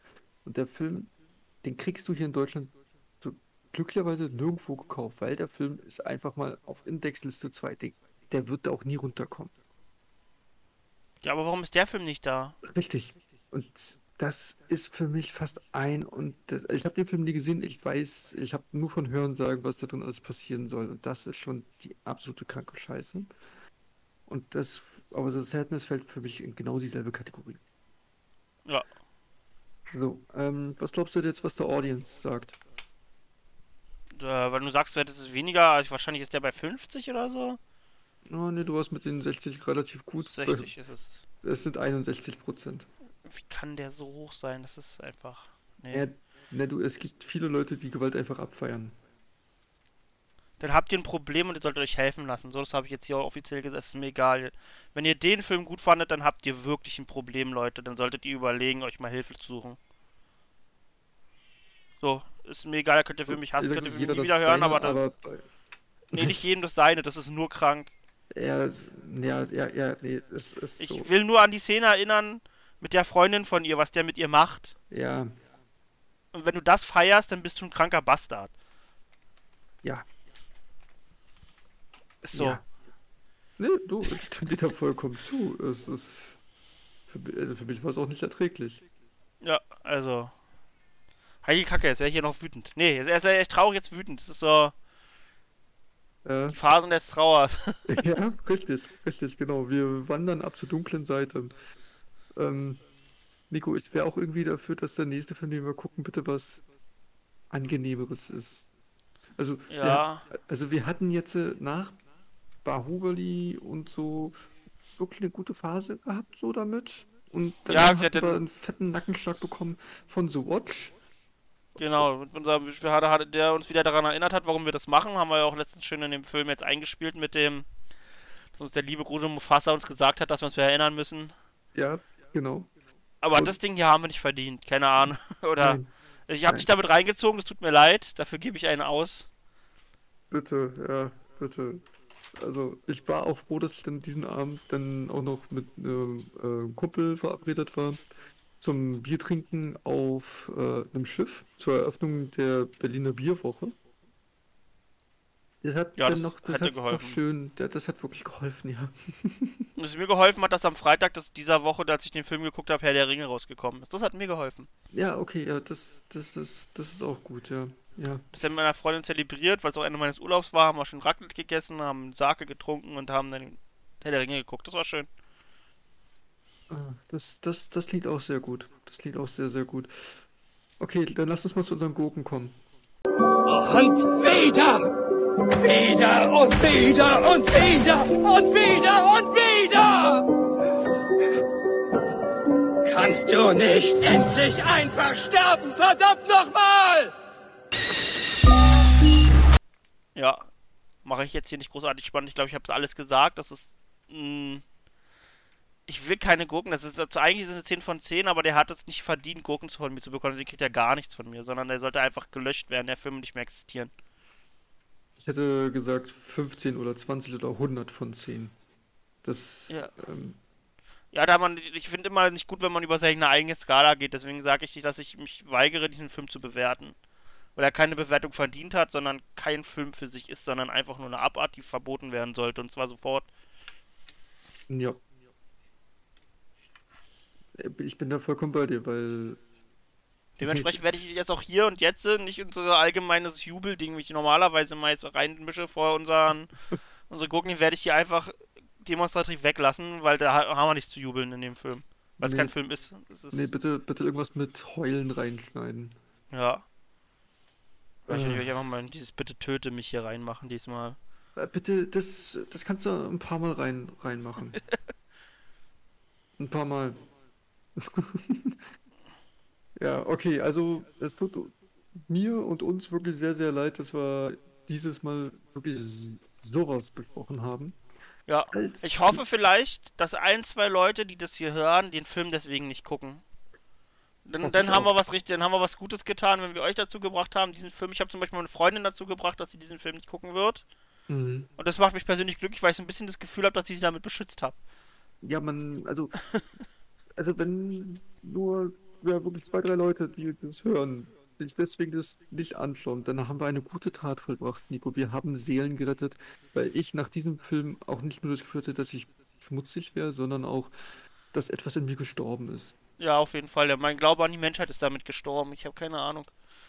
Und der Film, den kriegst du hier in Deutschland glücklicherweise nirgendwo gekauft, weil der Film ist einfach mal auf Indexliste 2. Der, der wird da auch nie runterkommen. Ja, aber warum ist der Film nicht da? Richtig. Und das ist für mich fast ein und das, ich habe den Film nie gesehen. Ich weiß, ich habe nur von Hören sagen, was da drin alles passieren soll. Und das ist schon die absolute kranke Scheiße. Und das, aber das Sadness fällt für mich in genau dieselbe Kategorie. Ja. So, ähm, was glaubst du jetzt, was der Audience sagt? Äh, weil du sagst, du hättest es weniger, also wahrscheinlich ist der bei 50 oder so. Oh ne, du warst mit den 60 relativ gut. 60 ist es. Es sind 61 Prozent. Wie kann der so hoch sein? Das ist einfach. Nee. Ja, ne, du, es gibt viele Leute, die Gewalt einfach abfeiern. Dann habt ihr ein Problem und ihr solltet euch helfen lassen. So, das habe ich jetzt hier auch offiziell gesagt, ist mir egal. Wenn ihr den Film gut fandet, dann habt ihr wirklich ein Problem, Leute. Dann solltet ihr überlegen, euch mal Hilfe zu suchen. So, ist mir egal, könnt ihr für mich hassen, Jeder- könnt ihr für mich nie das wieder hören, seine, aber dann. aber- nee, nicht jedem das seine, das ist nur krank. Ja, es- ja, ja, ja, nee, es ist Ich so. will nur an die Szene erinnern mit der Freundin von ihr, was der mit ihr macht. Ja, Und wenn du das feierst, dann bist du ein kranker Bastard. ja. Ist so. Ja. Nee, du, ich stimme dir da vollkommen zu. Es ist. Für, also für mich war es auch nicht erträglich. Ja, also. Heilige Kacke, jetzt wäre ich hier noch wütend. Nee, jetzt wäre echt traurig, jetzt wütend. Das ist so. Äh, Die Phasen des Trauers. ja, richtig, richtig, genau. Wir wandern ab zur dunklen Seite. Ähm, Nico, ich wäre auch irgendwie dafür, dass der nächste Film, den wir gucken, bitte was Angenehmeres ist. Also, Ja. ja, also wir hatten jetzt äh, nach Bahubali und so wirklich eine gute Phase gehabt, so damit. Und dann Ja, hatten- wir einen fetten Nackenschlag bekommen von The Watch. Genau, mit unserem hatte, der uns wieder daran erinnert hat, warum wir das machen, haben wir ja auch letztens schön in dem Film jetzt eingespielt mit dem, dass uns der liebe große Mufasa uns gesagt hat, dass wir uns wieder erinnern müssen. Ja, genau. Aber Und- das Ding hier haben wir nicht verdient, keine Ahnung. Oder Nein. ich habe dich damit reingezogen, es tut mir leid, dafür gebe ich einen aus. Bitte, ja, bitte. Also ich war auch froh, dass ich dann diesen Abend dann auch noch mit einem äh, Kumpel verabredet war zum Biertrinken auf äh, einem Schiff zur Eröffnung der Berliner Bierwoche. Das hat Ja, dann noch, das hat noch geholfen. schön, das, hat wirklich geholfen, ja. Und es mir geholfen hat, dass am Freitag das dieser Woche, als ich den Film geguckt habe, Herr der Ringe rausgekommen ist. Das hat mir geholfen. Ja, okay, ja, das, das ist, das ist auch gut, ja. Ja. Das haben meiner Freundin zelebriert, weil es auch Ende meines Urlaubs war, haben wir schon Raclette gegessen, haben Sake getrunken und haben dann Herr der Ringe geguckt. Das war schön. Ah, Das, das, das klingt auch sehr gut. Das klingt auch sehr, sehr gut. Okay, dann lass uns mal zu unseren Gurken kommen. Und wieder! Wieder und wieder und wieder und wieder und wieder! Kannst du nicht endlich einfach sterben, verdammt nochmal! Ja, mache ich jetzt hier nicht großartig spannend. Ich glaube, ich habe alles gesagt. Das ist. Mh, ich will keine Gurken. Das ist also eigentlich sind es 10 von 10, aber der hat es nicht verdient, Gurken von mir zu bekommen. Den kriegt er gar nichts von mir, sondern der sollte einfach gelöscht werden, der Film nicht mehr existieren. Ich hätte gesagt 15 oder 20 oder 100 von 10. Das, Ja. ähm, Ja, da man, ich finde immer nicht gut, wenn man über seine eigene Skala geht. Deswegen sage ich, dass ich mich weigere, diesen Film zu bewerten. Weil er keine Bewertung verdient hat, sondern kein Film für sich ist, sondern einfach nur eine Abart, die verboten werden sollte. Und zwar sofort. ja. Äh, Ich bin da vollkommen bei dir, weil. Dementsprechend werde ich jetzt auch hier und jetzt äh, nicht unser allgemeines Jubelding, wie ich normalerweise mal jetzt reinmische vor unseren unsere Gurken, werde ich hier einfach demonstrativ weglassen, weil da ha- haben wir nichts zu jubeln in dem Film. Weil es Nee. kein Film ist. Ist Nee, bitte, bitte irgendwas mit Heulen reinschneiden. Ja. Äh. werde ich einfach mal dieses Bitte töte mich hier reinmachen diesmal. Äh, Bitte, das, das kannst du ein paar Mal rein, reinmachen. ein paar Mal. ja, okay, also es tut mir und uns wirklich sehr, sehr leid, dass wir dieses Mal wirklich sowas besprochen haben. Ja, Als- ich hoffe vielleicht, dass ein, zwei Leute, die das hier hören, den Film deswegen nicht gucken. Dann, dann haben auch. wir was richtig, dann haben wir was Gutes getan, wenn wir euch dazu gebracht haben, diesen Film. Ich habe zum Beispiel meine Freundin dazu gebracht, dass sie diesen Film nicht gucken wird. Mhm. Und das macht mich persönlich glücklich, weil ich so ein bisschen das Gefühl habe, dass ich sie damit beschützt habe. Ja, man, also, also wenn nur ja, wirklich zwei, drei Leute, die das hören, sich deswegen das nicht anschauen, dann haben wir eine gute Tat vollbracht, Nico. Wir haben Seelen gerettet, weil ich nach diesem Film auch nicht nur das Gefühl hatte, dass ich schmutzig wäre, sondern auch, dass etwas in mir gestorben ist. Ja, auf jeden Fall. Mein Glaube an die Menschheit ist damit gestorben. Ich habe keine Ahnung.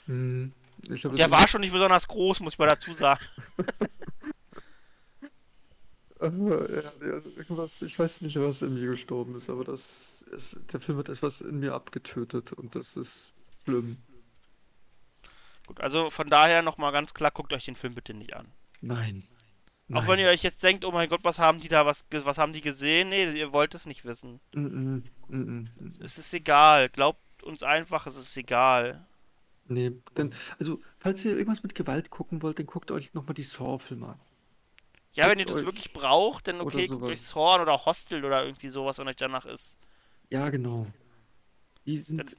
Hm, Und der war schon nicht besonders groß, muss ich mal dazu sagen. Äh, ja, irgendwas, ich weiß nicht, was in mir gestorben ist, aber das ist, der Film hat etwas in mir abgetötet und das ist schlimm. Gut, also von daher nochmal ganz klar, guckt euch den Film bitte nicht an. Nein. Auch Nein. wenn ihr euch jetzt denkt, oh mein Gott, was haben die da, was, was haben die gesehen? Nee, ihr wollt es nicht wissen. Mm, mm, mm, mm, mm. Es ist egal. Glaubt uns einfach, es ist egal. Nee, denn, also, falls ihr irgendwas mit Gewalt gucken wollt, dann guckt euch nochmal die Saw-Filme an. Ja, wenn ihr das wirklich braucht, dann okay, guckt euch Zorn oder Hostel oder irgendwie sowas, wenn euch danach ist. Ja, genau. Die sind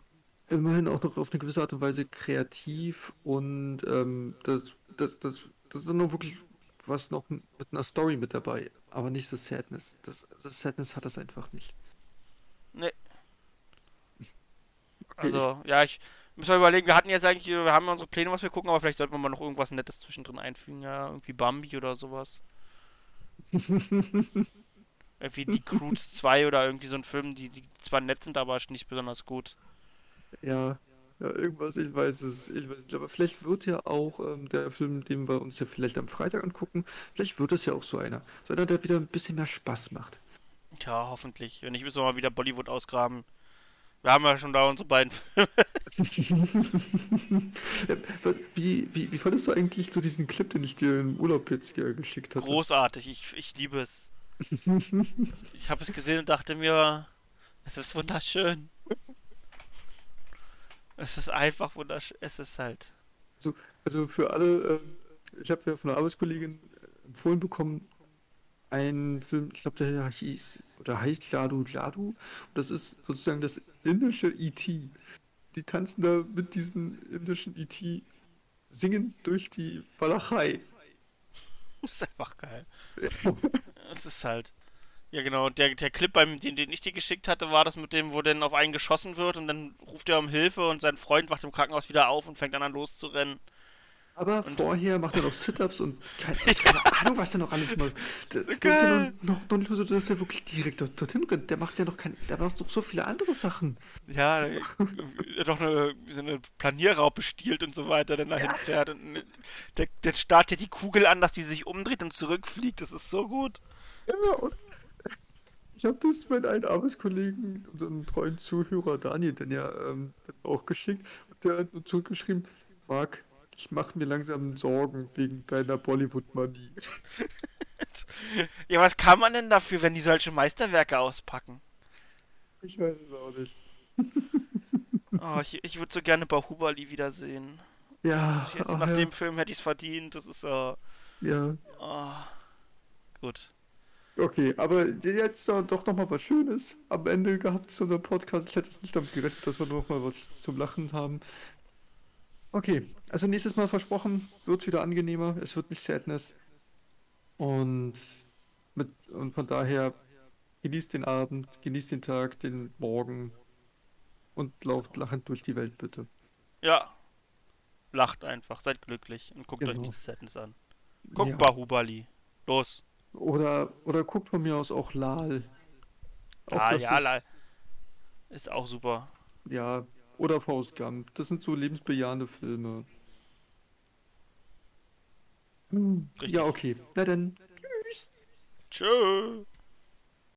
immerhin auch noch auf eine gewisse Art und Weise kreativ und ähm, das, das, das, das ist dann noch wirklich was noch mit einer Story mit dabei, aber nicht das Sadness. Das, das Sadness hat das einfach nicht. Nee. Okay, Also, ja, ich muss mal überlegen, wir hatten jetzt eigentlich, wir haben unsere Pläne, was wir gucken, aber vielleicht sollten wir mal noch irgendwas Nettes zwischendrin einfügen, ja, irgendwie Bambi oder sowas. irgendwie Die Cruise 2 oder irgendwie so ein Film, die, die zwar nett sind, aber nicht besonders gut. Ja, ja, irgendwas, ich weiß es, ich weiß nicht, aber vielleicht wird ja auch ähm, der Film, den wir uns ja vielleicht am Freitag angucken, vielleicht wird es ja auch so einer. So einer, der wieder ein bisschen mehr Spaß macht. Tja, hoffentlich. Wenn nicht, müssen wir mal wieder Bollywood ausgraben. Wir haben ja schon da unsere beiden Filme. Wie, wie, wie fandest du eigentlich so diesen Clip, den ich dir im Urlaub jetzt geschickt hatte? Großartig, ich, ich liebe es. Ich habe es gesehen und dachte mir, es ist wunderschön. Es ist einfach wunderschön. Es ist halt. Also, also für alle, äh, ich habe ja von einer Arbeitskollegin empfohlen bekommen, einen Film, ich glaube, der hieß, oder heißt Ladu Ladu. Und das ist sozusagen das indische E.T. Die tanzen da mit diesem indischen E.T. singen durch die Walachei. Das ist einfach geil. Es ist halt. Ja, genau. Der, der Clip, beim, den, den ich dir geschickt hatte, war das mit dem, wo dann auf einen geschossen wird und dann ruft er um Hilfe und sein Freund wacht im Krankenhaus wieder auf und fängt dann an loszurennen. Aber vorher macht er noch Sit-Ups und keine, keine Ahnung, was er noch alles macht. Das, ist ja noch, noch, nicht so, dass er wirklich direkt dort, dorthin rennt. Der macht ja noch kein, der macht noch so viele andere Sachen. Ja, er hat doch eine, so eine Planierraupe stiehlt und so weiter, dann dahin fährt. Und der, der startet die Kugel an, dass die sich umdreht und zurückfliegt. Das ist so gut. Ja, und ich habe das meinen einen Arbeitskollegen, unseren treuen Zuhörer Daniel, dann ja ähm, auch geschickt. Und der hat nur zurückgeschrieben, Marc, ich mache mir langsam Sorgen wegen deiner Bollywood-Manie. Ja, was kann man denn dafür, wenn die solche Meisterwerke auspacken? Ich weiß es auch nicht. Oh, ich ich würde so gerne Bahubali wiedersehen. Ja, Jetzt ach nach ja. dem Film hätte ich es verdient. Das ist äh, Ja. oh, gut. Okay, aber jetzt doch doch noch mal was Schönes am Ende gehabt zu unserem Podcast. Ich hätte es nicht damit gerechnet, dass wir noch mal was zum Lachen haben. Okay, also nächstes Mal versprochen, wird es wieder angenehmer. Es wird nicht Sadness. Und, mit, und von daher genießt den Abend, genießt den Tag, den Morgen und lauft lachend durch die Welt, bitte. Ja. Lacht einfach, seid glücklich und guckt euch Genau. dieses Sadness an. Guckt Ja. Bahubali. Los. Oder, oder guckt von mir aus auch Lal. Auch Ah, ja, ist- la- ist auch super. Ja, oder Faust Gump. Das sind so lebensbejahende Filme. Ja, okay. Na dann. Tschüss.